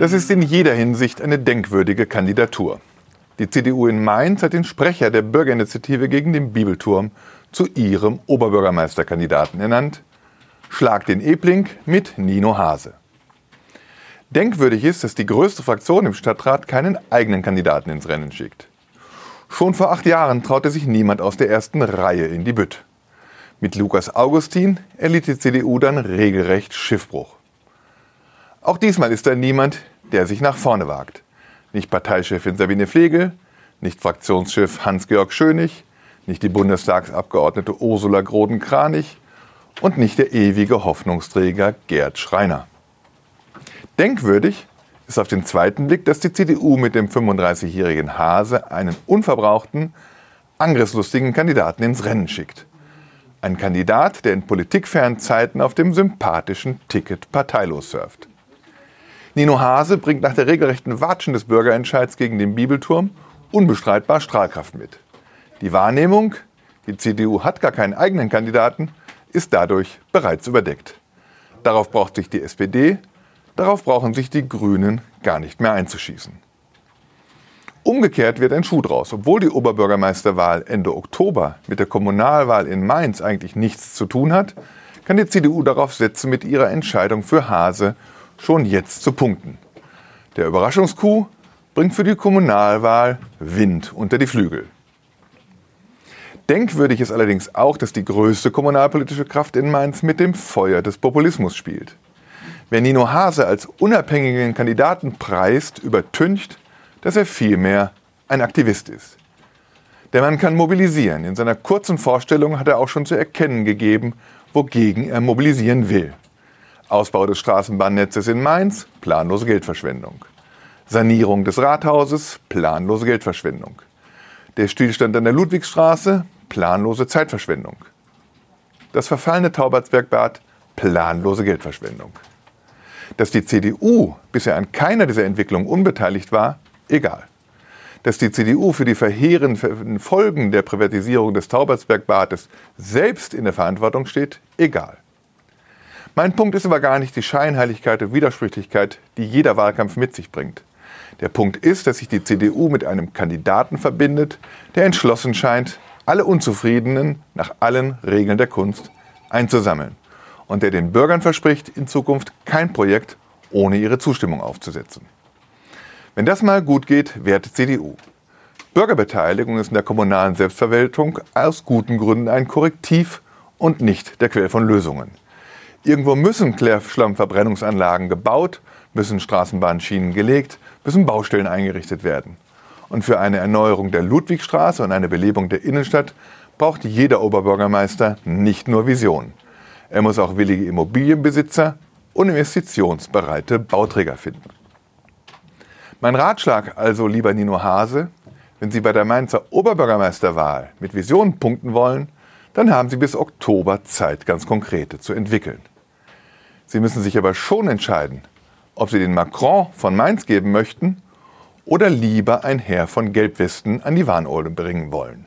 Das ist in jeder Hinsicht eine denkwürdige Kandidatur. Die CDU in Mainz hat den Sprecher der Bürgerinitiative gegen den Bibelturm zu ihrem Oberbürgermeisterkandidaten ernannt. Schlag den Ebling mit Nino Hase. Denkwürdig ist, dass die größte Fraktion im Stadtrat keinen eigenen Kandidaten ins Rennen schickt. Schon vor acht Jahren traute sich niemand aus der ersten Reihe in die Bütt. Mit Lukas Augustin erlitt die CDU dann regelrecht Schiffbruch. Auch diesmal ist da niemand, der sich nach vorne wagt. Nicht Parteichefin Sabine Flegel, nicht Fraktionschef Hans-Georg Schönig, nicht die Bundestagsabgeordnete Ursula Groden-Kranich und nicht der ewige Hoffnungsträger Gerd Schreiner. Denkwürdig ist auf den zweiten Blick, dass die CDU mit dem 35-jährigen Hase einen unverbrauchten, angriffslustigen Kandidaten ins Rennen schickt. Ein Kandidat, der in politikfernen Zeiten auf dem sympathischen Ticket parteilos surft. Nino Hase bringt nach der regelrechten Watschen des Bürgerentscheids gegen den Bibelturm unbestreitbar Strahlkraft mit. Die Wahrnehmung, die CDU hat gar keinen eigenen Kandidaten, ist dadurch bereits überdeckt. Darauf braucht sich die SPD, darauf brauchen sich die Grünen gar nicht mehr einzuschießen. Umgekehrt wird ein Schuh draus. Obwohl die Oberbürgermeisterwahl Ende Oktober mit der Kommunalwahl in Mainz eigentlich nichts zu tun hat, kann die CDU darauf setzen, mit ihrer Entscheidung für Hase schon jetzt zu punkten. Der Überraschungskuh bringt für die Kommunalwahl Wind unter die Flügel. Denkwürdig ist allerdings auch, dass die größte kommunalpolitische Kraft in Mainz mit dem Feuer des Populismus spielt. Wer Nino Hase als unabhängigen Kandidaten preist, übertüncht, dass er vielmehr ein Aktivist ist. Der Mann kann mobilisieren. In seiner kurzen Vorstellung hat er auch schon zu erkennen gegeben, wogegen er mobilisieren will. Ausbau des Straßenbahnnetzes in Mainz, planlose Geldverschwendung. Sanierung des Rathauses, planlose Geldverschwendung. Der Stillstand an der Ludwigstraße, planlose Zeitverschwendung. Das verfallene Taubertsbergbad, planlose Geldverschwendung. Dass die CDU bisher an keiner dieser Entwicklungen unbeteiligt war, egal. Dass die CDU für die verheerenden Folgen der Privatisierung des Taubertsbergbades selbst in der Verantwortung steht, egal. Mein Punkt ist aber gar nicht die Scheinheiligkeit und Widersprüchlichkeit, die jeder Wahlkampf mit sich bringt. Der Punkt ist, dass sich die CDU mit einem Kandidaten verbindet, der entschlossen scheint, alle Unzufriedenen nach allen Regeln der Kunst einzusammeln und der den Bürgern verspricht, in Zukunft kein Projekt ohne ihre Zustimmung aufzusetzen. Wenn das mal gut geht, wehrt CDU. Bürgerbeteiligung ist in der kommunalen Selbstverwaltung aus guten Gründen ein Korrektiv und nicht der Quell von Lösungen. Irgendwo müssen Klärschlammverbrennungsanlagen gebaut, müssen Straßenbahnschienen gelegt, müssen Baustellen eingerichtet werden. Und für eine Erneuerung der Ludwigstraße und eine Belebung der Innenstadt braucht jeder Oberbürgermeister nicht nur Vision. Er muss auch willige Immobilienbesitzer und investitionsbereite Bauträger finden. Mein Ratschlag also, lieber Nino Hase, wenn Sie bei der Mainzer Oberbürgermeisterwahl mit Visionen punkten wollen, dann haben Sie bis Oktober Zeit, ganz konkrete zu entwickeln. Sie müssen sich aber schon entscheiden, ob Sie den Macron von Mainz geben möchten oder lieber ein Heer von Gelbwesten an die Warnolde bringen wollen.